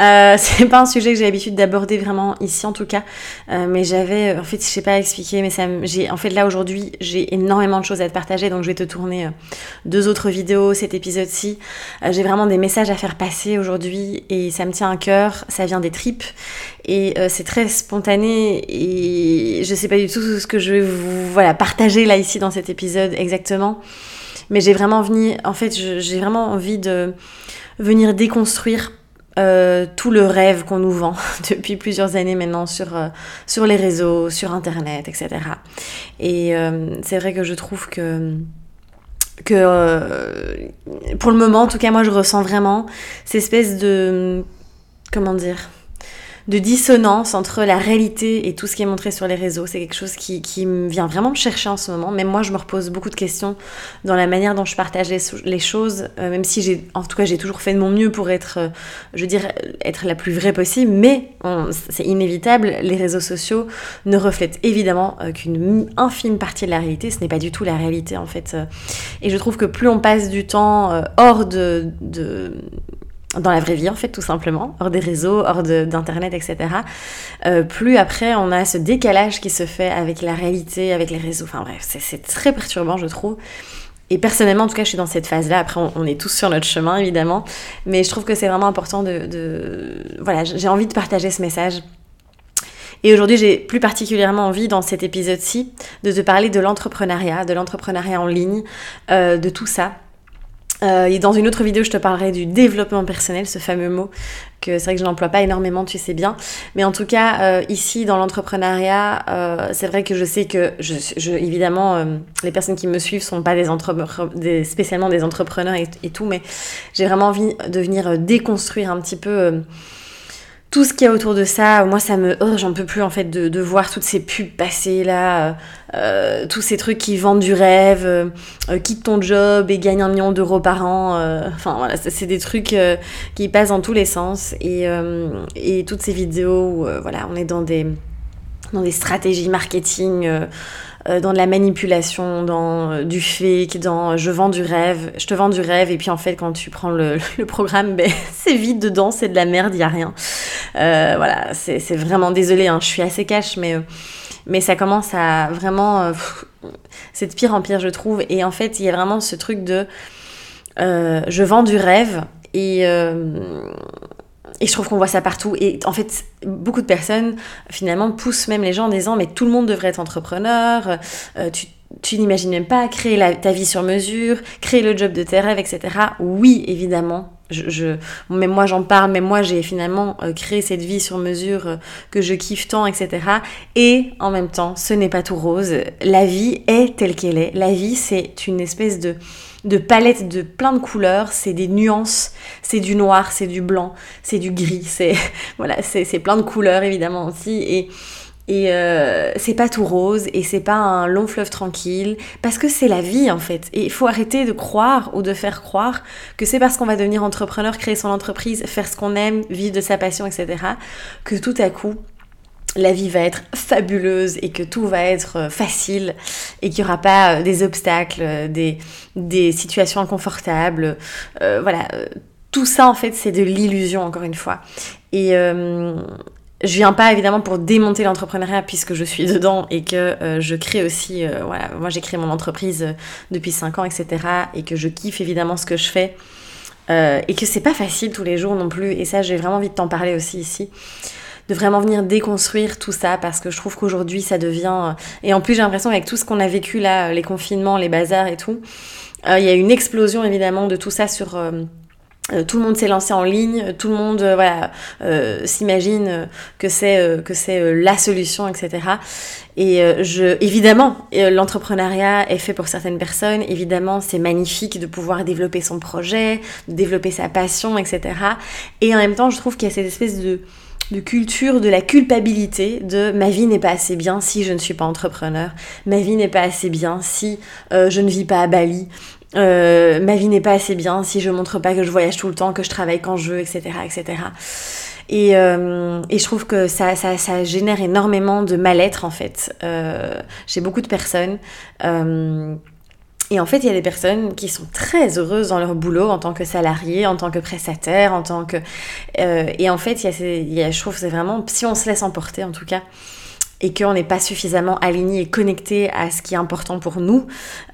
Euh, c'est pas un sujet que j'ai l'habitude d'aborder vraiment ici en tout cas, euh, mais j'avais, en fait, je sais pas expliquer, mais ça, j'ai, en fait là aujourd'hui, j'ai énormément de choses à te partager, donc je vais te tourner euh, deux autres vidéos, cet épisode-ci. j'ai vraiment des messages à faire passer aujourd'hui et ça me tient à cœur, ça vient des tripes. Et c'est très spontané et je sais pas du tout ce que je vais vous, voilà, partager là ici dans cet épisode exactement, mais j'ai vraiment envie, en fait, j'ai vraiment envie de venir déconstruire euh, tout le rêve qu'on nous vend depuis plusieurs années maintenant sur, euh, sur les réseaux, sur Internet, etc. Et euh, c'est vrai que je trouve que que pour le moment, en tout cas moi je ressens vraiment cette espèce de comment dire de dissonance entre la réalité et tout ce qui est montré sur les réseaux. C'est quelque chose qui, qui vient vraiment me chercher en ce moment. Même moi, je me repose beaucoup de questions dans la manière dont je partage les, choses, euh, même si j'ai, en tout cas, j'ai toujours fait de mon mieux pour être, euh, je veux dire, être la plus vraie possible. Mais c'est inévitable, les réseaux sociaux ne reflètent évidemment euh, qu'une infime partie de la réalité. Ce n'est pas du tout la réalité, en fait. et je trouve que plus on passe du temps hors de, de dans la vraie vie en fait tout simplement, hors des réseaux, hors d'internet, etc. Euh, plus après on a ce décalage qui se fait avec la réalité, avec les réseaux, enfin bref, c'est très perturbant je trouve. Et personnellement, en tout cas, je suis dans cette phase-là. Après, on, est tous sur notre chemin, évidemment. Mais je trouve que c'est vraiment important de... de... Voilà, j'ai envie de partager ce message. Et aujourd'hui, j'ai plus particulièrement envie, dans cet épisode-ci, de te parler de l'entrepreneuriat, de l'entrepreneuriat en ligne, euh, de tout ça. Euh, et dans une autre vidéo, je te parlerai du développement personnel, ce fameux mot que c'est vrai que je n'emploie pas énormément, tu sais bien. Mais en tout cas, euh, ici, dans l'entrepreneuriat, euh, c'est vrai que je sais que, je, je évidemment, euh, les personnes qui me suivent sont pas des, des spécialement des entrepreneurs et, et tout, mais j'ai vraiment envie de venir déconstruire un petit peu tout ce qu'il y a autour de ça, moi ça me... Oh, j'en peux plus en fait de, voir toutes ces pubs passer là, euh, tous ces trucs qui vendent du rêve, euh, euh, quitte ton job et gagne un million d'euros par an. enfin voilà, c'est des trucs qui passent dans tous les sens. Et, et toutes ces vidéos où voilà, on est dans des, dans des stratégies marketing euh, dans de la manipulation, dans euh, du fake, dans euh, je vends du rêve, je te vends du rêve, et puis en fait, quand tu prends le, programme, ben, c'est vide dedans, c'est de la merde, il a rien. voilà, c'est vraiment désolé, hein, je suis assez cash, mais, mais ça commence à vraiment. c'est de pire en pire, je trouve. Et en fait, il y a vraiment ce truc de je vends du rêve, et et je trouve qu'on voit ça partout. Et en fait, beaucoup de personnes, finalement, poussent même les gens en disant, mais tout le monde devrait être entrepreneur, euh, tu, tu n'imagines même pas créer ta vie sur mesure, créer le job de tes rêves, etc. Oui, évidemment. Je, je même moi j'en parle, même moi j'ai finalement euh, créé cette vie sur mesure euh, que je kiffe tant, etc. Et en même temps, ce n'est pas tout rose. La vie est telle qu'elle est. La vie, c'est une espèce de de palettes de plein de couleurs, c'est des nuances, c'est du noir, c'est du blanc, c'est du gris, c'est voilà, c'est plein de couleurs évidemment aussi et et euh, c'est pas tout rose et c'est pas un long fleuve tranquille parce que c'est la vie en fait. Et il faut arrêter de croire ou de faire croire que c'est parce qu'on va devenir entrepreneur, créer son entreprise, faire ce qu'on aime, vivre de sa passion, etc. que tout à coup la vie va être fabuleuse et que tout va être euh, facile et qu'il n'y aura pas euh, des obstacles, euh, des, des situations inconfortables. voilà, tout ça en fait c'est de l'illusion encore une fois. Et je viens pas évidemment pour démonter l'entrepreneuriat puisque je suis dedans et que je crée aussi, voilà, moi j'ai créé mon entreprise depuis 5 ans, etc. Et que je kiffe évidemment ce que je fais. et que c'est pas facile tous les jours non plus. Et ça, j'ai vraiment envie de t'en parler aussi ici de vraiment venir déconstruire tout ça parce que je trouve qu'aujourd'hui ça devient... Euh, et en plus j'ai l'impression avec tout ce qu'on a vécu là, les confinements, les bazars et tout, euh, il y a une explosion évidemment de tout ça sur... Euh, tout le monde s'est lancé en ligne, tout le monde voilà s'imagine que c'est que c'est la solution, etc. Et je évidemment l'entrepreneuriat est fait pour certaines personnes. Évidemment c'est magnifique de pouvoir développer son projet, de développer sa passion, etc. Et en même temps je trouve qu'il y a cette espèce de de culture de la culpabilité de ma vie n'est pas assez bien si je ne suis pas entrepreneur, ma vie n'est pas assez bien si euh, je ne vis pas à Bali, euh, ma vie n'est pas assez bien si je montre pas que je voyage tout le temps, que je travaille quand je veux, etc. etc. Et, euh, et je trouve que ça, ça, ça génère énormément de mal-être en fait euh, chez beaucoup de personnes. Euh, et en fait, il y a des personnes qui sont très heureuses dans leur boulot en tant que salarié, en tant que prestataire, en tant que... Euh, et en fait, y a, ces, il y a, je trouve que c'est vraiment, si on se laisse emporter en tout cas, et qu'on n'est pas suffisamment aligné et connecté à ce qui est important pour nous,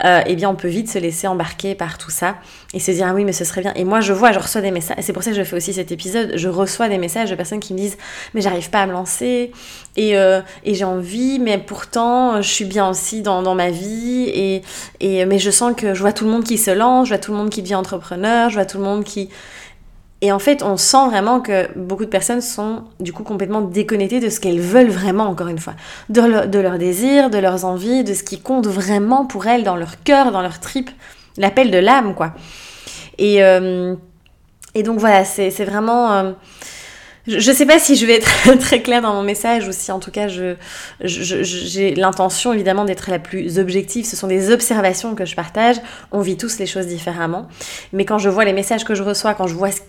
euh, eh bien on peut vite se laisser embarquer par tout ça et se dire ah oui mais ce serait bien. Et moi je vois, je reçois des messages, c'est pour ça que je fais aussi cet épisode, je reçois des messages de personnes qui me disent mais j'arrive pas à me lancer et, euh, et j'ai envie mais pourtant je suis bien aussi dans, dans ma vie et, et mais je sens que je vois tout le monde qui se lance, je vois tout le monde qui devient entrepreneur, je vois tout le monde qui et en fait, on sent vraiment que beaucoup de personnes sont du coup complètement déconnectées de ce qu'elles veulent vraiment, encore une fois, de, leur, de leurs désirs, de leurs envies, de ce qui compte vraiment pour elles dans leur cœur, dans leur trip, l'appel de l'âme, quoi. Et, euh, et donc voilà, c'est vraiment... Euh, je ne sais pas si je vais être très claire dans mon message ou si en tout cas je, j'ai l'intention évidemment d'être la plus objective. Ce sont des observations que je partage. On vit tous les choses différemment. Mais quand je vois les messages que je reçois, quand je vois ce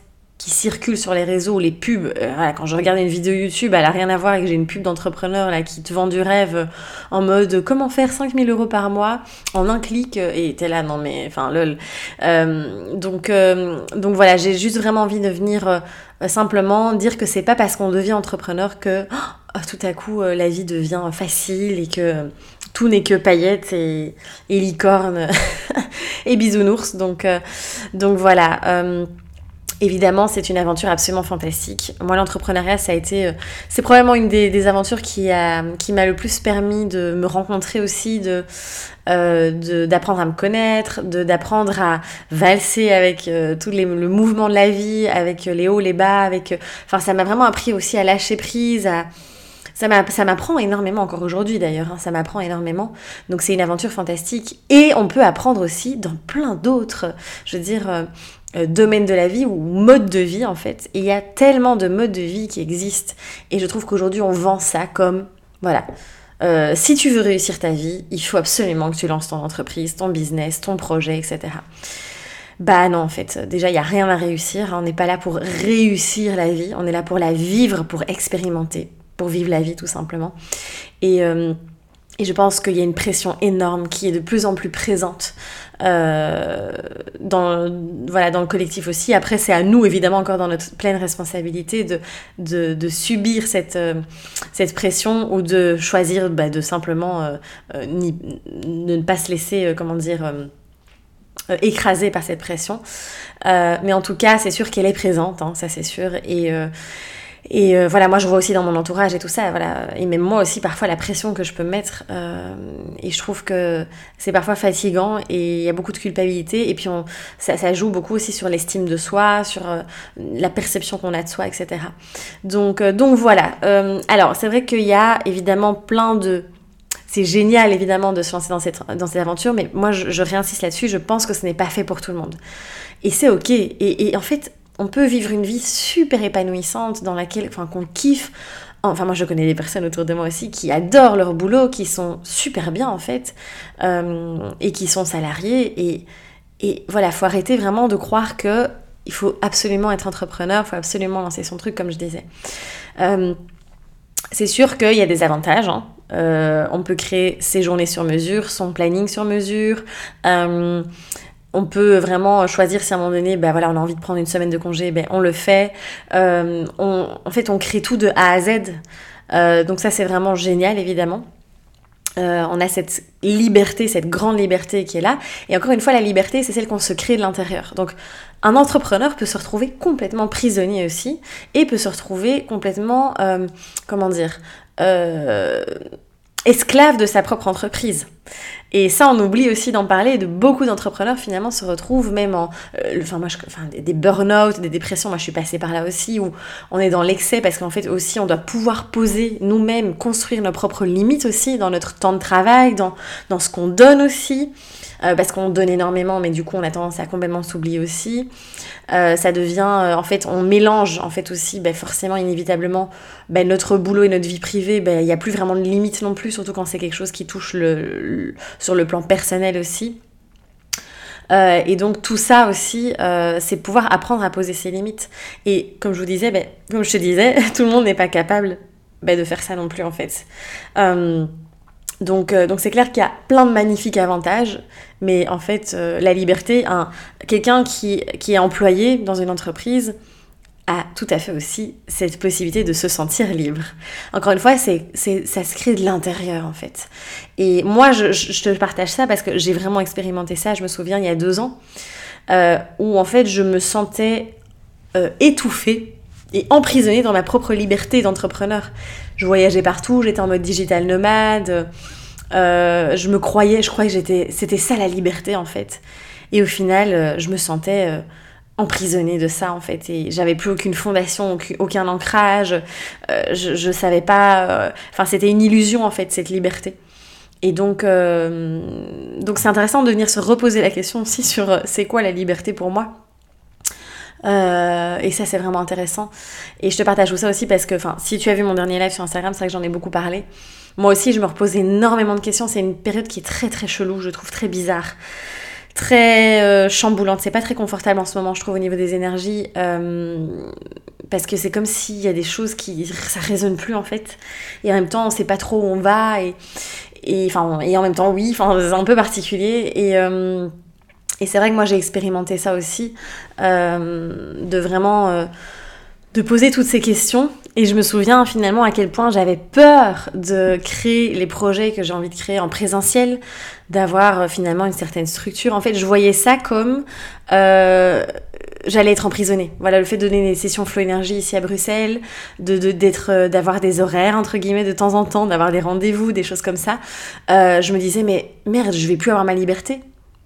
circulent sur les réseaux, les pubs. Euh, quand je regarde une vidéo YouTube, elle a rien à voir avec j'ai une pub d'entrepreneur là qui te vend du rêve euh, en mode comment faire 5000 euros par mois en un clic euh, et t'es là non mais enfin lol. donc donc voilà, j'ai juste vraiment envie de venir simplement dire que c'est pas parce qu'on devient entrepreneur que oh, tout à coup la vie devient facile et que tout n'est que paillettes et, et licornes et bisounours. Donc donc voilà. Évidemment, c'est une aventure absolument fantastique. Moi, l'entrepreneuriat, ça a été, euh, c'est probablement une des, aventures qui a, qui m'a le plus permis de me rencontrer aussi, de, euh, d'apprendre à me connaître, d'apprendre à valser avec euh, tout le mouvement de la vie, avec les hauts, les bas, avec, enfin, ça m'a vraiment appris aussi à lâcher prise, à ça m'apprend énormément encore aujourd'hui d'ailleurs, hein, ça m'apprend énormément. Donc c'est une aventure fantastique et on peut apprendre aussi dans plein d'autres, je veux dire, euh, domaine de la vie ou mode de vie en fait. Il y a tellement de modes de vie qui existent. Et je trouve qu'aujourd'hui on vend ça comme, voilà, euh, si tu veux réussir ta vie, il faut absolument que tu lances ton entreprise, ton business, ton projet, etc. Bah non, en fait, déjà, il n'y a rien à réussir. On n'est pas là pour réussir la vie, on est là pour la vivre, pour expérimenter, pour vivre la vie tout simplement. Et, euh, et je pense qu'il y a une pression énorme qui est de plus en plus présente euh, dans, voilà, dans le collectif aussi. Après, c'est à nous, évidemment, encore dans notre pleine responsabilité, de, de, de subir cette, euh, cette pression ou de choisir bah, de simplement euh, euh ni, de ne pas se laisser, comment dire, écraser par cette pression. mais en tout cas, c'est sûr qu'elle est présente, hein, ça c'est sûr. Et et euh, voilà, moi je vois aussi dans mon entourage et tout ça, voilà. Et même moi aussi, parfois, la pression que je peux mettre. Euh, et je trouve que c'est parfois fatigant et il y a beaucoup de culpabilité. Et puis on, ça, ça joue beaucoup aussi sur l'estime de soi, sur euh, la perception qu'on a de soi, etc. Donc, donc voilà. alors, c'est vrai qu'il y a évidemment plein de c'est génial évidemment de se lancer dans cette, dans cette aventure, mais moi je, je réinsiste là-dessus, je pense que ce n'est pas fait pour tout le monde. Et c'est ok. Et, et, en fait, on peut vivre une vie super épanouissante dans laquelle, enfin, qu'on kiffe. Enfin, moi, je connais des personnes autour de moi aussi qui adorent leur boulot, qui sont super bien en fait, euh, et qui sont salariés. Et, et voilà, faut arrêter vraiment de croire que il faut absolument être entrepreneur, il faut absolument lancer son truc, comme je disais. Euh, c'est sûr qu'il y a des avantages. Hein. Euh, on peut créer ses journées sur mesure, son planning sur mesure. On peut vraiment choisir si à un moment donné, ben voilà, on a envie de prendre une semaine de congé, ben on le fait. Euh, en fait, on crée tout de A à Z. Euh, donc ça, c'est vraiment génial, évidemment. Euh, on a cette liberté, cette grande liberté qui est là. Et encore une fois, la liberté, c'est celle qu'on se crée de l'intérieur. Donc, un entrepreneur peut se retrouver complètement prisonnier aussi, et peut se retrouver complètement, comment dire, esclave de sa propre entreprise. Et ça, on oublie aussi d'en parler. De beaucoup d'entrepreneurs finalement se retrouvent même en, euh, moi, je, des burn-out, des dépressions. Moi, je suis passée par là aussi où on est dans l'excès parce qu'en fait aussi, on doit pouvoir poser nous-mêmes, construire nos propres limites aussi dans notre temps de travail, dans dans ce qu'on donne aussi. Euh, parce qu'on donne énormément, mais du coup on a tendance à complètement s'oublier aussi. Euh, ça devient, en fait, on mélange en fait aussi, ben, forcément, inévitablement, ben, notre boulot et notre vie privée, ben, il n'y a plus vraiment de limite non plus, surtout quand c'est quelque chose qui touche le, sur le plan personnel aussi. et donc tout ça aussi, c'est pouvoir apprendre à poser ses limites. Et comme je vous disais, ben, comme je te disais, tout le monde n'est pas capable ben, de faire ça non plus en fait. Donc, euh, donc c'est clair qu'il y a plein de magnifiques avantages, mais en fait, euh, la liberté, quelqu'un qui, qui est employé dans une entreprise a tout à fait aussi cette possibilité de se sentir libre. Encore une fois, c'est, ça se crée de l'intérieur en fait. Et moi, je, je, te partage ça parce que j'ai vraiment expérimenté ça, je me souviens, il y a deux ans, euh, où en fait, je me sentais étouffée et emprisonnée dans ma propre liberté d'entrepreneur. Je voyageais partout, j'étais en mode digital nomade. Euh, je me croyais, je croyais que j'étais, c'était ça la liberté en fait. Et au final, euh, je me sentais euh, emprisonnée de ça en fait. Et j'avais plus aucune fondation, aucun, ancrage. je, je savais pas. Enfin, c'était une illusion en fait cette liberté. Et donc, donc c'est intéressant de venir se reposer la question aussi sur c'est quoi la liberté pour moi? Euh, et ça, c'est vraiment intéressant. Et je te partage ça aussi parce que, enfin, si tu as vu mon dernier live sur Instagram, c'est vrai que j'en ai beaucoup parlé. Moi aussi, je me repose énormément de questions. C'est une période qui est très très chelou, je trouve très bizarre, très euh, chamboulante. C'est pas très confortable en ce moment, je trouve, au niveau des énergies. Euh, parce que c'est comme s'il y a des choses qui. ça résonne plus en fait. Et en même temps, on sait pas trop où on va. Et, enfin, et en même temps, oui, enfin, c'est un peu particulier. Et. Et c'est vrai que moi j'ai expérimenté ça aussi, euh, de vraiment euh, de poser toutes ces questions. Et je me souviens finalement à quel point j'avais peur de créer les projets que j'ai envie de créer en présentiel, d'avoir euh, finalement une certaine structure. En fait, je voyais ça comme j'allais être emprisonnée. Voilà, le fait de donner des sessions Flow Énergie ici à Bruxelles, de, d'être, d'avoir des horaires, entre guillemets, de temps en temps, d'avoir des rendez-vous, des choses comme ça. je me disais, mais merde, je vais plus avoir ma liberté.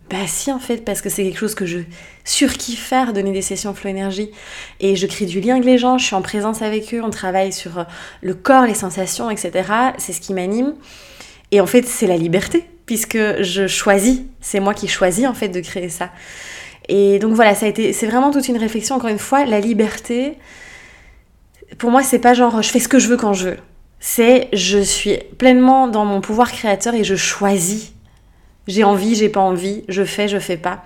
Bah si en fait, parce que c'est quelque chose que je surkiffe faire, donner des sessions flow énergie. Et je crée du lien avec les gens, je suis en présence avec eux, on travaille sur euh, le corps, les sensations, etc. C'est ce qui m'anime. Et en fait, c'est la liberté, puisque je choisis, c'est moi qui choisis en fait de créer ça. Et donc voilà, ça a été, c'est vraiment toute une réflexion, encore une fois, la liberté, pour moi, c'est pas genre je fais ce que je veux quand je veux. C'est je suis pleinement dans mon pouvoir créateur et je choisis j'ai envie, j'ai pas envie, je fais, je fais pas.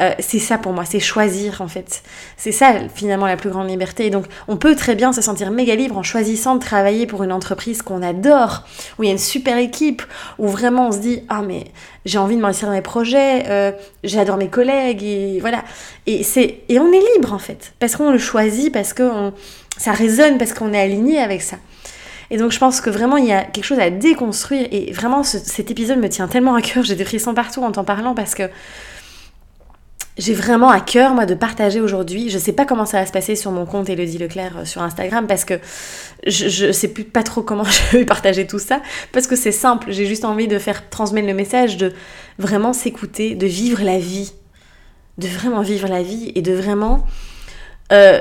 Euh, c'est ça pour moi, c'est choisir en fait. C'est ça finalement la plus grande liberté. Et donc on peut très bien se sentir méga libre en choisissant de travailler pour une entreprise qu'on adore, où il y a une super équipe, où vraiment on se dit ah mais j'ai envie de m'investir dans mes projets, euh, j'adore mes collègues et voilà. Et c'est et on est libre en fait parce qu'on le choisit, parce que ça résonne, parce qu'on est aligné avec ça. Et donc je pense que vraiment il y a quelque chose à déconstruire. Et vraiment cet épisode me tient tellement à cœur, j'ai des frissons partout en t'en parlant parce que j'ai vraiment à cœur moi de partager aujourd'hui. Je sais pas comment ça va se passer sur mon compte Elodie Leclerc euh, sur Instagram parce que je, je sais plus pas trop comment je vais partager tout ça. Parce que c'est simple, j'ai juste envie de faire transmettre le message de vraiment s'écouter, de vivre la vie, de vraiment vivre la vie et de vraiment euh,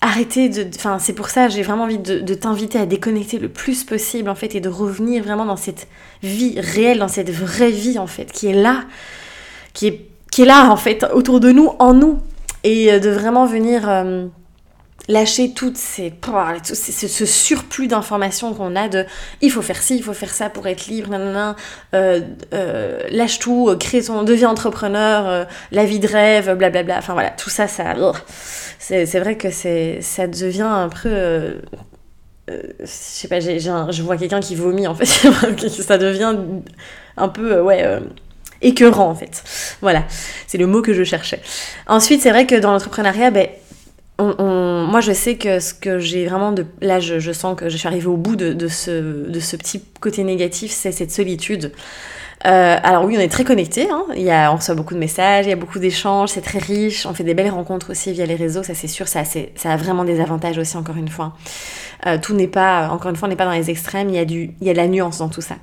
arrêter de... Enfin, c'est pour ça, j'ai vraiment envie de, t'inviter à déconnecter le plus possible, en fait, et de revenir vraiment dans cette vie réelle, dans cette vraie vie, en fait, qui est là, qui est, qui est là, en fait, autour de nous, en nous. Et euh, de vraiment venir... Euh, lâcher toutes ces, ce, surplus d'informations qu'on a de il faut faire ci, il faut faire ça pour être libre, euh, euh, lâche tout, crée ton, deviens entrepreneur, euh, la vie de rêve, blablabla. Enfin voilà, tout ça, ça c'est vrai que ça devient un peu je sais pas, j'ai je vois quelqu'un qui vomit en fait, ça devient un peu, ouais, écœurant en fait. Voilà, c'est le mot que je cherchais. Ensuite, c'est vrai que dans l'entrepreneuriat, ben, moi, je sais que ce que j'ai vraiment de. Là, je, sens que je suis arrivée au bout de, ce, de ce petit côté négatif, c'est cette solitude. Euh, alors oui, on est très connectés, hein. il y a, on reçoit beaucoup de messages, il y a beaucoup d'échanges, c'est très riche, on fait des belles rencontres aussi via les réseaux, ça c'est sûr, ça, ça a vraiment des avantages aussi, encore une fois. Euh, tout n'est pas, encore une fois, on n'est pas dans les extrêmes, il y, a du, il y a de la nuance dans tout ça.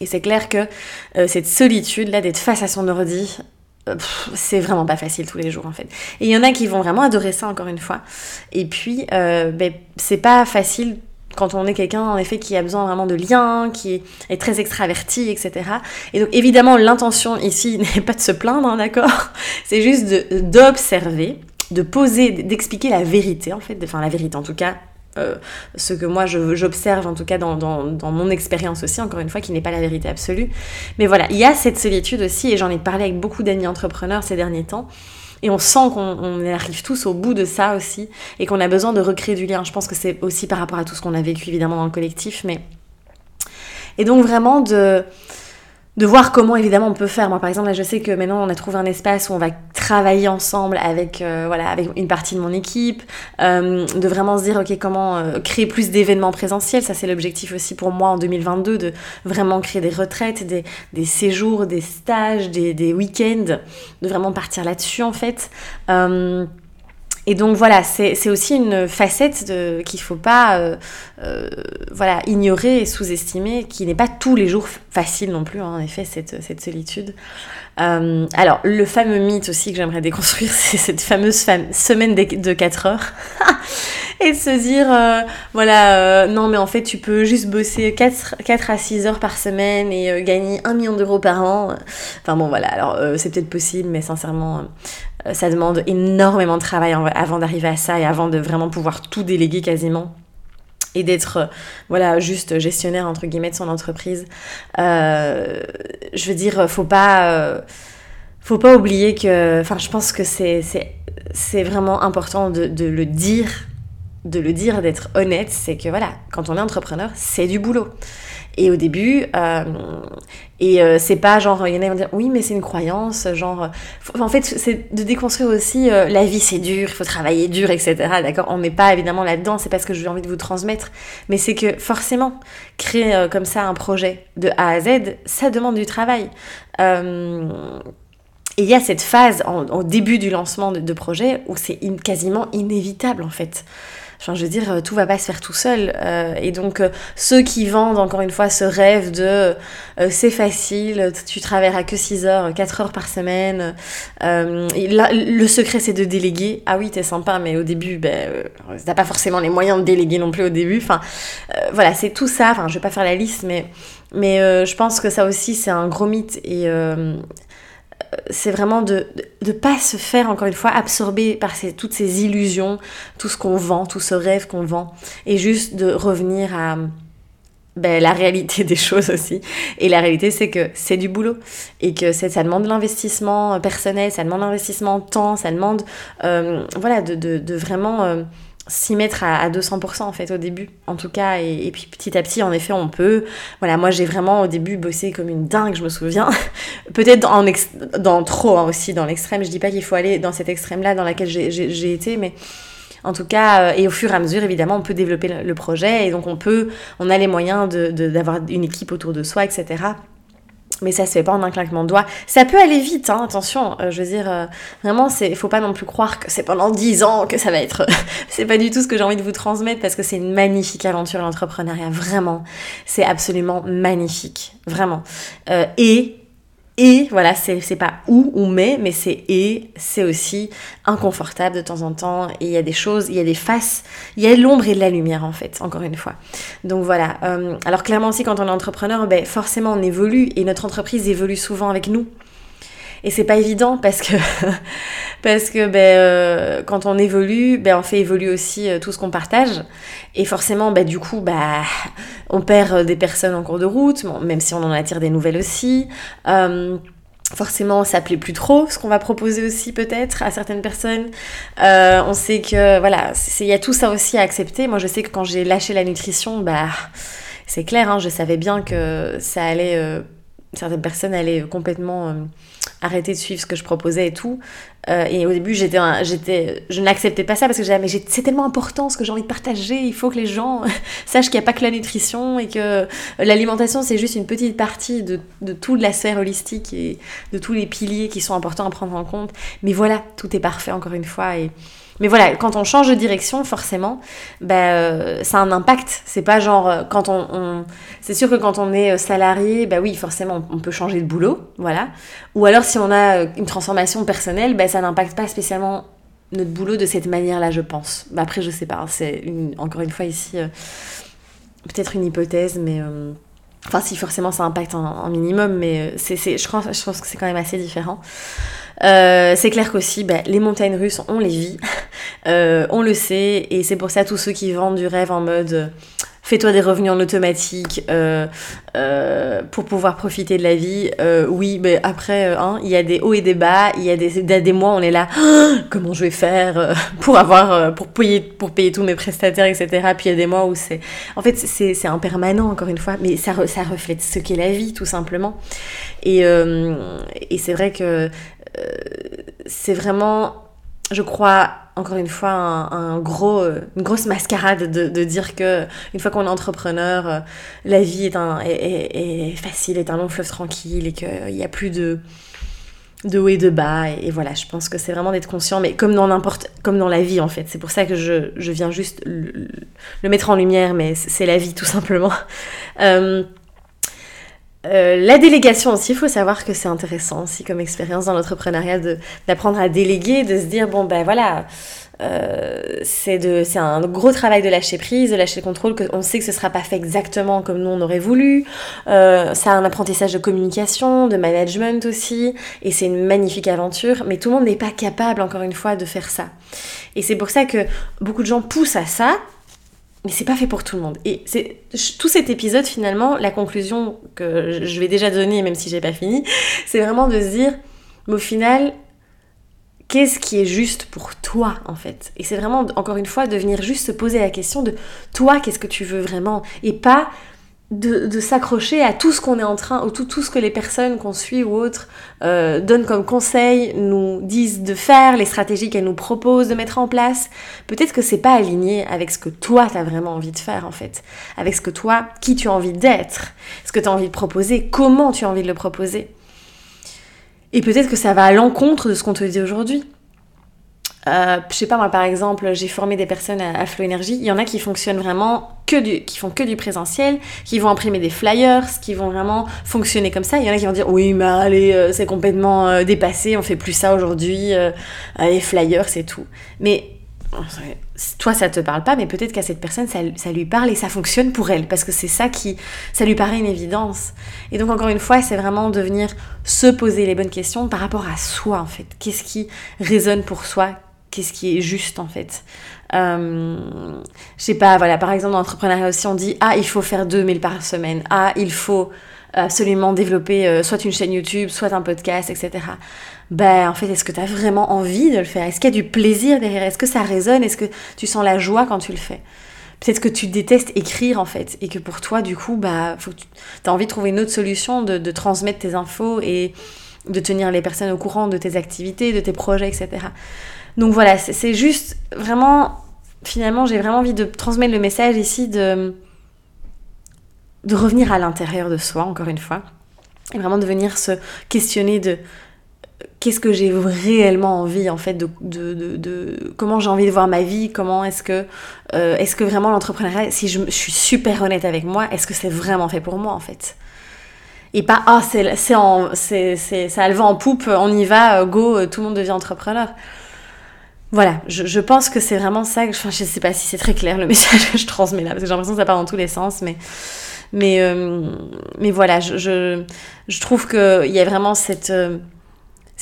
Et c'est clair que cette solitude, là, d'être face à son ordi, c'est vraiment pas facile tous les jours en fait. Et il y en a qui vont vraiment adorer ça encore une fois. Et puis, ben, c'est pas facile quand on est quelqu'un en effet qui a besoin vraiment de liens, qui est très extraverti, etc. Et donc évidemment l'intention ici n'est pas de se plaindre, hein, d'accord? C'est juste d'observer, de, poser, d'expliquer la vérité en fait, enfin la vérité en tout cas. Euh, ce que moi j'observe en tout cas dans, mon expérience aussi, encore une fois, qui n'est pas la vérité absolue. Mais voilà, il y a cette solitude aussi, et j'en ai parlé avec beaucoup d'amis entrepreneurs ces derniers temps, et on sent qu'on arrive tous au bout de ça aussi et qu'on a besoin de recréer du lien. Je pense que c'est aussi par rapport à tout ce qu'on a vécu évidemment dans le collectif, mais et donc vraiment de de voir comment évidemment on peut faire. Moi par exemple là je sais que maintenant on a trouvé un espace où on va travailler ensemble avec euh, voilà avec une partie de mon équipe, euh, de vraiment se dire ok comment euh, créer plus d'événements présentiels. Ça c'est l'objectif aussi pour moi en 2022 de vraiment créer des retraites, des, des séjours, des stages, des, des week-ends, de vraiment partir là-dessus en fait. Et donc voilà, c'est aussi une facette qu'il ne faut pas euh, euh, voilà, ignorer et sous-estimer, qui n'est pas tous les jours facile non plus, hein, en effet, cette, solitude. Euh, alors, le fameux mythe aussi que j'aimerais déconstruire, c'est cette fameuse semaine de 4 heures. et de se dire, voilà, non mais en fait, tu peux juste bosser 4, 4 à 6 heures par semaine et gagner 1 million d'euros par an. Enfin bon, voilà, alors c'est peut-être possible, mais sincèrement ça demande énormément de travail avant d'arriver à ça et avant de vraiment pouvoir tout déléguer quasiment et d'être euh, voilà juste gestionnaire entre guillemets de son entreprise. Euh, je veux dire, faut pas faut pas oublier que, enfin, je pense que c'est c'est vraiment important de, de le dire, de le dire, d'être honnête. C'est que voilà, quand on est entrepreneur, c'est du boulot. Et au début, euh, et euh, c'est pas genre, il y en a qui vont dire oui, mais c'est une croyance, genre. en fait, c'est de déconstruire aussi euh, la vie c'est dur, il faut travailler dur, etc. D'accord On n'est pas évidemment là-dedans, c'est pas ce que j'ai envie de vous transmettre, mais c'est que forcément, créer comme ça un projet de A à Z, ça demande du travail. Et il y a cette phase au début du lancement de projet où c'est quasiment inévitable en fait. Enfin, je veux dire, euh, tout va pas se faire tout seul. Euh, et donc, euh, ceux qui vendent, encore une fois, ce rêve de c'est facile, tu travailleras que 6 heures, 4 heures par semaine. le secret, c'est de déléguer. Ah oui, t'es sympa, mais au début, ben, t'as pas forcément les moyens de déléguer non plus au début. Enfin, voilà, c'est tout ça. Enfin, je vais pas faire la liste, mais, mais je pense que ça aussi, c'est un gros mythe. Et c'est vraiment de ne pas se faire, encore une fois, absorber par toutes ces illusions, tout ce qu'on vend, tout ce rêve qu'on vend, et juste de revenir à ben, la réalité des choses aussi. Et la réalité, c'est que c'est du boulot, et que ça demande de l'investissement personnel, ça demande l'investissement temps, ça demande euh, voilà, de, vraiment... Euh, s'y mettre à, 200% en fait au début en tout cas. Et, puis petit à petit en effet on peut voilà moi j'ai vraiment au début bossé comme une dingue je me souviens. Peut-être dans, dans trop hein, aussi dans l'extrême. Je dis pas qu'il faut aller dans cet extrême là dans laquelle j'ai été mais en tout cas, euh, et au fur et à mesure, évidemment, on peut développer le, projet. Et donc on peut, on a les moyens d'avoir de, une équipe autour de soi, etc. Mais ça se fait pas en un claquement de doigts. Ça peut aller vite, hein, attention. Euh, je veux dire, euh, vraiment, c'est, faut pas non plus croire que c'est pendant 10 ans que ça va être. c'est pas du tout ce que j'ai envie de vous transmettre parce que c'est une magnifique aventure l'entrepreneuriat, vraiment. C'est absolument magnifique, vraiment. Euh, et et voilà, c'est pas ou ou mais, mais c'est et, c'est aussi inconfortable de temps en temps. Et il y a des choses, il y a des faces, il y a l'ombre et de la lumière en fait, encore une fois. Donc voilà. Euh, alors clairement aussi, quand on est entrepreneur, ben, forcément on évolue et notre entreprise évolue souvent avec nous. Et c'est pas évident parce que, parce que ben, euh, quand on évolue, ben, on fait évoluer aussi euh, tout ce qu'on partage. Et forcément, ben, du coup, bah, on perd euh, des personnes en cours de route, même si on en attire des nouvelles aussi. forcément, ça plaît plus trop, ce qu'on va proposer aussi peut-être à certaines personnes. on sait que, voilà, il y a tout ça aussi à accepter. Moi, je sais que quand j'ai lâché la nutrition, bah, c'est clair, hein, je savais bien que ça allait certaines personnes allaient complètement arrêter de suivre ce que je proposais et tout. Euh, et au début, j'étais, j'étais, je n'acceptais pas ça parce que j'avais, mais c'est tellement important ce que j'ai envie de partager. Il faut que les gens sachent qu'il n'y a pas que la nutrition et que l'alimentation, c'est juste une petite partie de, de toute la sphère holistique et de tous les piliers qui sont importants à prendre en compte. Mais voilà, tout est parfait encore une fois. Et, mais voilà, quand on change de direction, forcément, bah, euh, ça a un impact. C'est pas genre euh, quand on, c'est sûr que quand on est euh, salarié, bah oui, forcément, on peut changer de boulot, voilà. Ou alors si on a une transformation personnelle, bah, ça n'impacte pas spécialement notre boulot de cette manière-là, je pense. Bah, après, je sais pas. Hein, c'est encore une fois ici peut-être une hypothèse, mais enfin si forcément ça impacte un, minimum, mais c'est, je, crois, je pense que c'est quand même assez différent. Euh, c'est clair qu'aussi, bah, les montagnes russes, on les vit, euh, on le sait, et c'est pour ça tous ceux qui vendent du rêve en mode euh, fais-toi des revenus en automatique pour pouvoir profiter de la vie. oui, mais après, hein, il y a des hauts et des bas, il y a des, des mois, on est là, comment je vais faire pour avoir, pour payer, pour payer tous mes prestataires, etc. Puis il y a des mois où c'est, en fait, c'est impermanent encore une fois, mais ça, ça reflète ce qu'est la vie tout simplement. Et, et c'est vrai que euh, c'est vraiment, je crois, encore une fois, un, gros, une grosse mascarade de, dire que une fois qu'on est entrepreneur, euh, la vie est, un, est, facile, est un long fleuve tranquille et qu'il n'y a plus de, de haut et de bas. Et, voilà, je pense que c'est vraiment d'être conscient, mais comme dans n'importe, comme dans la vie en fait. C'est pour ça que je, je viens juste le, mettre en lumière, mais c'est la vie tout simplement. Euh, euh, la délégation aussi, il faut savoir que c'est intéressant aussi comme expérience dans l'entrepreneuriat d'apprendre à déléguer, de se dire, bon ben voilà, euh, c'est un gros travail de lâcher prise, de lâcher le contrôle, on sait que ce sera pas fait exactement comme nous on aurait voulu. Euh, ça a un apprentissage de communication, de management aussi, et c'est une magnifique aventure, mais tout le monde n'est pas capable, encore une fois, de faire ça. Et c'est pour ça que beaucoup de gens poussent à ça, mais c'est pas fait pour tout le monde. Et c'est tout cet épisode finalement, la conclusion que je vais déjà donner, même si j'ai pas fini, c'est vraiment de se dire, mais au final, qu'est-ce qui est juste pour toi en fait? Et c'est vraiment encore une fois de venir juste se poser la question de toi, qu'est-ce que tu veux vraiment? Et pas de, s'accrocher à tout ce qu'on est en train, ou tout, tout ce que les personnes qu'on suit ou autres euh, donnent comme conseil, nous disent de faire, les stratégies qu'elles nous proposent de mettre en place. Peut-être que c'est pas aligné avec ce que toi tu as vraiment envie de faire en fait, avec ce que toi, qui tu as envie d'être, ce que tu as envie de proposer, comment tu as envie de le proposer. Et peut-être que ça va à l'encontre de ce qu'on te dit aujourd'hui. Euh, je sais pas moi par exemple, j'ai formé des personnes à, Flow Energy. Il y en a qui fonctionnent vraiment que du, qui font que du présentiel, qui vont imprimer des flyers, qui vont vraiment fonctionner comme ça. Il y en a qui vont dire oui mais allez euh, c'est complètement euh, dépassé, on fait plus ça aujourd'hui. les flyers c'est tout. Mais toi ça te parle pas, mais peut-être qu'à cette personne ça, ça, lui parle et ça fonctionne pour elle parce que c'est ça qui, ça lui paraît une évidence. Et donc encore une fois, c'est vraiment de venir se poser les bonnes questions par rapport à soi en fait. Qu'est-ce qui résonne pour soi? Qu'est-ce qui est juste en fait. Euh, je sais pas, voilà, par exemple dans l'entrepreneuriat aussi on dit ah il faut faire 2000 par semaine, ah il faut absolument développer euh, soit une chaîne YouTube, soit un podcast, etc. Ben en fait est-ce que tu as vraiment envie de le faire? Est-ce qu'il y a du plaisir derrière? Est-ce que ça résonne? Est-ce que tu sens la joie quand tu le fais? Peut-être que tu détestes écrire en fait et que pour toi du coup bah faut tu as envie de trouver une autre solution de, de transmettre tes infos et de tenir les personnes au courant de tes activités, de tes projets, etc. Donc voilà, c'est juste vraiment, finalement, j'ai vraiment envie de transmettre le message ici de, revenir à l'intérieur de soi, encore une fois, et vraiment de venir se questionner de qu'est-ce que j'ai réellement envie en fait de, de, comment j'ai envie de voir ma vie comment est-ce que euh, est-ce que vraiment l'entrepreneuriat si je, suis super honnête avec moi est-ce que c'est vraiment fait pour moi en fait? Et pas ah c'est c'est c'est ça a le vent en poupe on y va go tout le monde devient entrepreneur voilà, je, pense que c'est vraiment ça. Que, enfin, je sais pas si c'est très clair le message que je transmets là, parce que j'ai l'impression que ça part dans tous les sens, mais, euh, voilà, je, trouve qu'il y a vraiment cette, euh,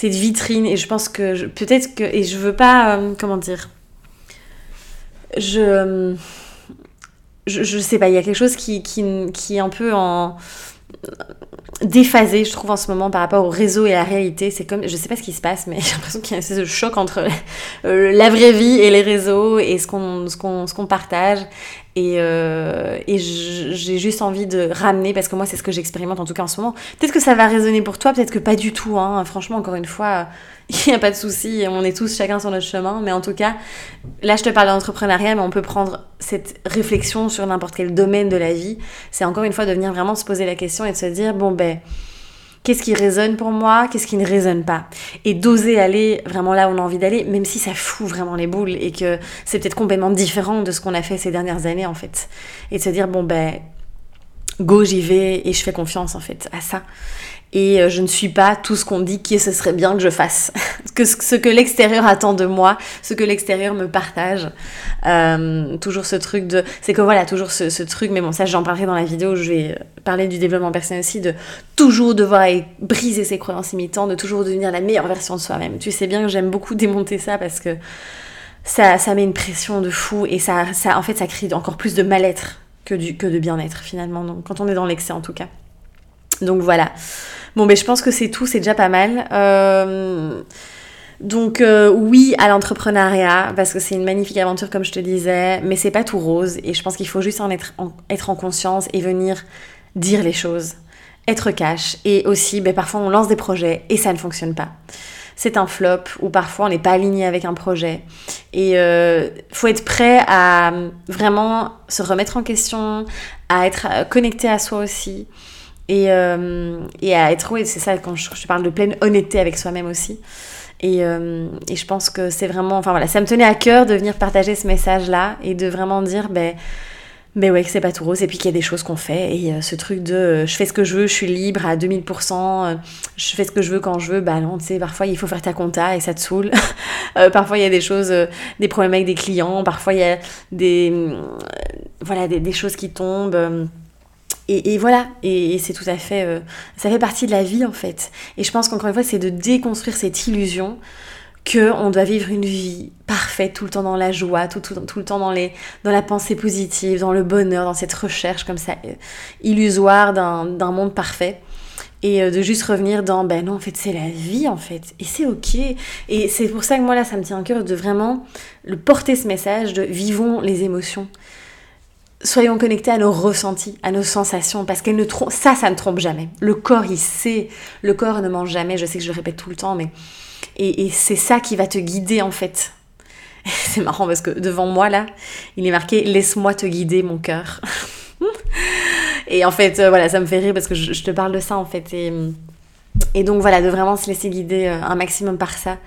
vitrine, et je pense que peut-être que. Et je veux pas. Euh, comment dire je, je. Je sais pas, il y a quelque chose qui, qui, qui est un peu en déphasé, je trouve, en ce moment par rapport au réseau et à la réalité. C'est comme, je sais pas ce qui se passe, mais j'ai l'impression qu'il y a de choc entre euh, la vraie vie et les réseaux et ce qu'on ce qu'on ce qu'on partage. Et, euh, et j'ai juste envie de ramener, parce que moi, c'est ce que j'expérimente en tout cas en ce moment. Peut-être que ça va résonner pour toi, peut-être que pas du tout. Hein. Franchement, encore une fois, il n'y a pas de souci, on est tous chacun sur notre chemin. Mais en tout cas, là, je te parle d'entrepreneuriat, mais on peut prendre cette réflexion sur n'importe quel domaine de la vie. C'est encore une fois de venir vraiment se poser la question et de se dire, bon, ben, qu'est-ce qui résonne pour moi, qu'est-ce qui ne résonne pas? Et d'oser aller vraiment là où on a envie d'aller, même si ça fout vraiment les boules et que c'est peut-être complètement différent de ce qu'on a fait ces dernières années, en fait. Et de se dire, bon, ben, go, j'y vais et je fais confiance, en fait, à ça et euh, je ne suis pas tout ce qu'on dit que ce serait bien que je fasse. que ce que l'extérieur attend de moi, ce que l'extérieur me partage. Euh, toujours ce truc de... C'est que voilà, toujours ce, truc, mais bon, ça j'en parlerai dans la vidéo où je vais parler du développement personnel aussi, de toujours devoir briser ses croyances imitantes, de toujours devenir la meilleure version de soi-même. Tu sais bien que j'aime beaucoup démonter ça parce que ça, ça met une pression de fou et ça, ça, en fait, ça crée encore plus de mal-être que, du, que de bien-être finalement, donc, quand on est dans l'excès en tout cas. Donc voilà. Bon, mais je pense que c'est tout, c'est déjà pas mal. Euh, donc euh, oui à l'entrepreneuriat parce que c'est une magnifique aventure comme je te disais, mais c'est pas tout rose et je pense qu'il faut juste en être, en être en conscience et venir dire les choses, être cash et aussi ben, parfois on lance des projets et ça ne fonctionne pas. C'est un flop ou parfois on n'est pas aligné avec un projet et euh, faut être prêt à vraiment se remettre en question, à être connecté à soi aussi et, euh, et à être, oui, c'est ça, quand je, parle de pleine honnêteté avec soi-même aussi. Et, euh, et, je pense que c'est vraiment, enfin voilà, ça me tenait à cœur de venir partager ce message-là et de vraiment dire, ben, ben ouais, que c'est pas tout rose et puis qu'il y a des choses qu'on fait. Et euh, ce truc de je fais ce que je veux, je suis libre à 2000%, je fais ce que je veux quand je veux, bah non, tu sais, parfois il faut faire ta compta et ça te saoule. parfois il y a des choses, des problèmes avec des clients, parfois il y a des, voilà, des, des, choses qui tombent et, voilà, et, c'est tout à fait, euh, ça fait partie de la vie en fait. Et je pense qu'encore une fois, c'est de déconstruire cette illusion que on doit vivre une vie parfaite tout le temps dans la joie, tout, tout, tout le temps dans, les, dans la pensée positive, dans le bonheur, dans cette recherche comme ça euh, illusoire d'un monde parfait. Et euh, de juste revenir dans, ben non, en fait, c'est la vie, en fait. Et c'est ok. Et c'est pour ça que moi, là, ça me tient à cœur de vraiment le porter ce message de vivons les émotions soyons connectés à nos ressentis, à nos sensations, parce qu'elles ne ça, ça ne trompe jamais. Le corps, il sait, le corps ne ment jamais, je sais que je le répète tout le temps, mais... Et, c'est ça qui va te guider, en fait. C'est marrant, parce que devant moi, là, il est marqué « Laisse-moi te guider, mon cœur ». Et en fait, euh, voilà, ça me fait rire, parce que je, te parle de ça, en fait, et... Donc voilà, de vraiment se laisser guider euh, un maximum par ça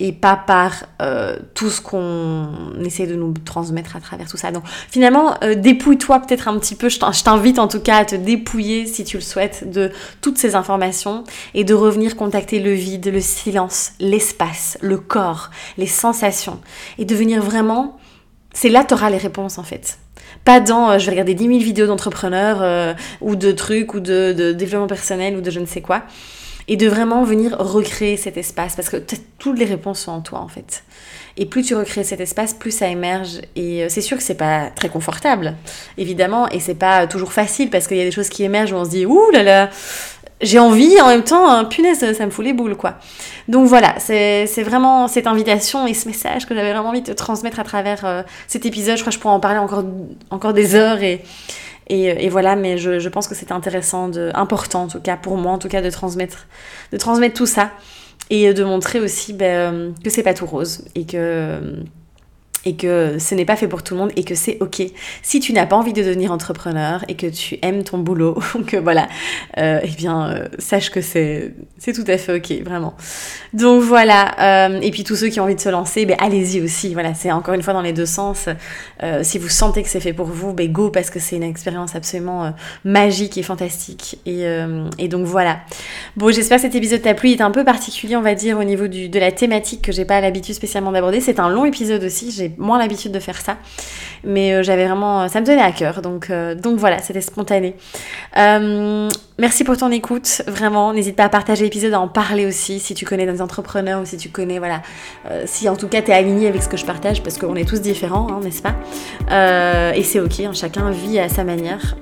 et pas par euh, tout ce qu'on essaie de nous transmettre à travers tout ça. Donc finalement, euh, dépouille-toi peut-être un petit peu, je t'invite en tout cas à te dépouiller si tu le souhaites de toutes ces informations et de revenir contacter le vide, le silence, l'espace, le corps, les sensations et de venir vraiment, c'est là tu auras les réponses en fait. Pas dans euh, je vais regarder 10 000 vidéos d'entrepreneurs ou de trucs ou de développement personnel ou de je ne sais quoi et de vraiment venir recréer cet espace parce que toutes les réponses sont en toi en fait. Et plus tu recrées cet espace, plus ça émerge. Et euh, c'est sûr que c'est pas très confortable, évidemment, et c'est pas toujours facile parce qu'il y a des choses qui émergent où on se dit ouh là là, j'ai envie en même temps, hein, punaise, ça me fout les boules quoi. Donc voilà, c'est vraiment cette invitation et ce message que j'avais vraiment envie de te transmettre à travers euh, cet épisode. Je crois que je pourrais en parler encore, encore des heures et et, voilà, mais je, pense que c'est intéressant, de, important en tout cas pour moi, en tout cas de transmettre, de transmettre tout ça et de montrer aussi ben, euh, que c'est pas tout rose et que et que ce n'est pas fait pour tout le monde et que c'est ok. Si tu n'as pas envie de devenir entrepreneur et que tu aimes ton boulot, que voilà, euh, eh bien, euh, sache que c'est, tout à fait ok, vraiment. Donc voilà, euh, et puis tous ceux qui ont envie de se lancer, ben, allez-y aussi, voilà, c'est encore une fois dans les deux sens. Euh, si vous sentez que c'est fait pour vous, ben, go parce que c'est une expérience absolument magique et fantastique. Et, et, donc voilà. Bon, j'espère que cet épisode t'a plu, il est un peu particulier, on va dire, au niveau du, de la thématique que j'ai pas l'habitude spécialement d'aborder. C'est un long épisode aussi, j'ai moins l'habitude de faire ça. Mais euh, j'avais vraiment. Ça me tenait à cœur. Donc, euh, donc voilà, c'était spontané. Euh, merci pour ton écoute. Vraiment, n'hésite pas à partager l'épisode, à en parler aussi si tu connais des entrepreneurs ou si tu connais. Voilà. si en tout cas tu es aligné avec ce que je partage parce qu'on est tous différents, hein, n'est-ce pas? Et c'est ok, hein, chacun vit à sa manière.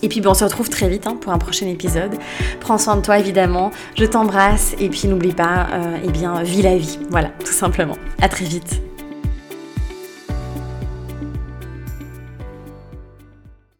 Et puis bon, on se retrouve très vite hein, pour un prochain épisode. Prends soin de toi évidemment. Je t'embrasse et puis n'oublie pas, eh bien, vis la vie. Voilà, tout simplement. À très vite.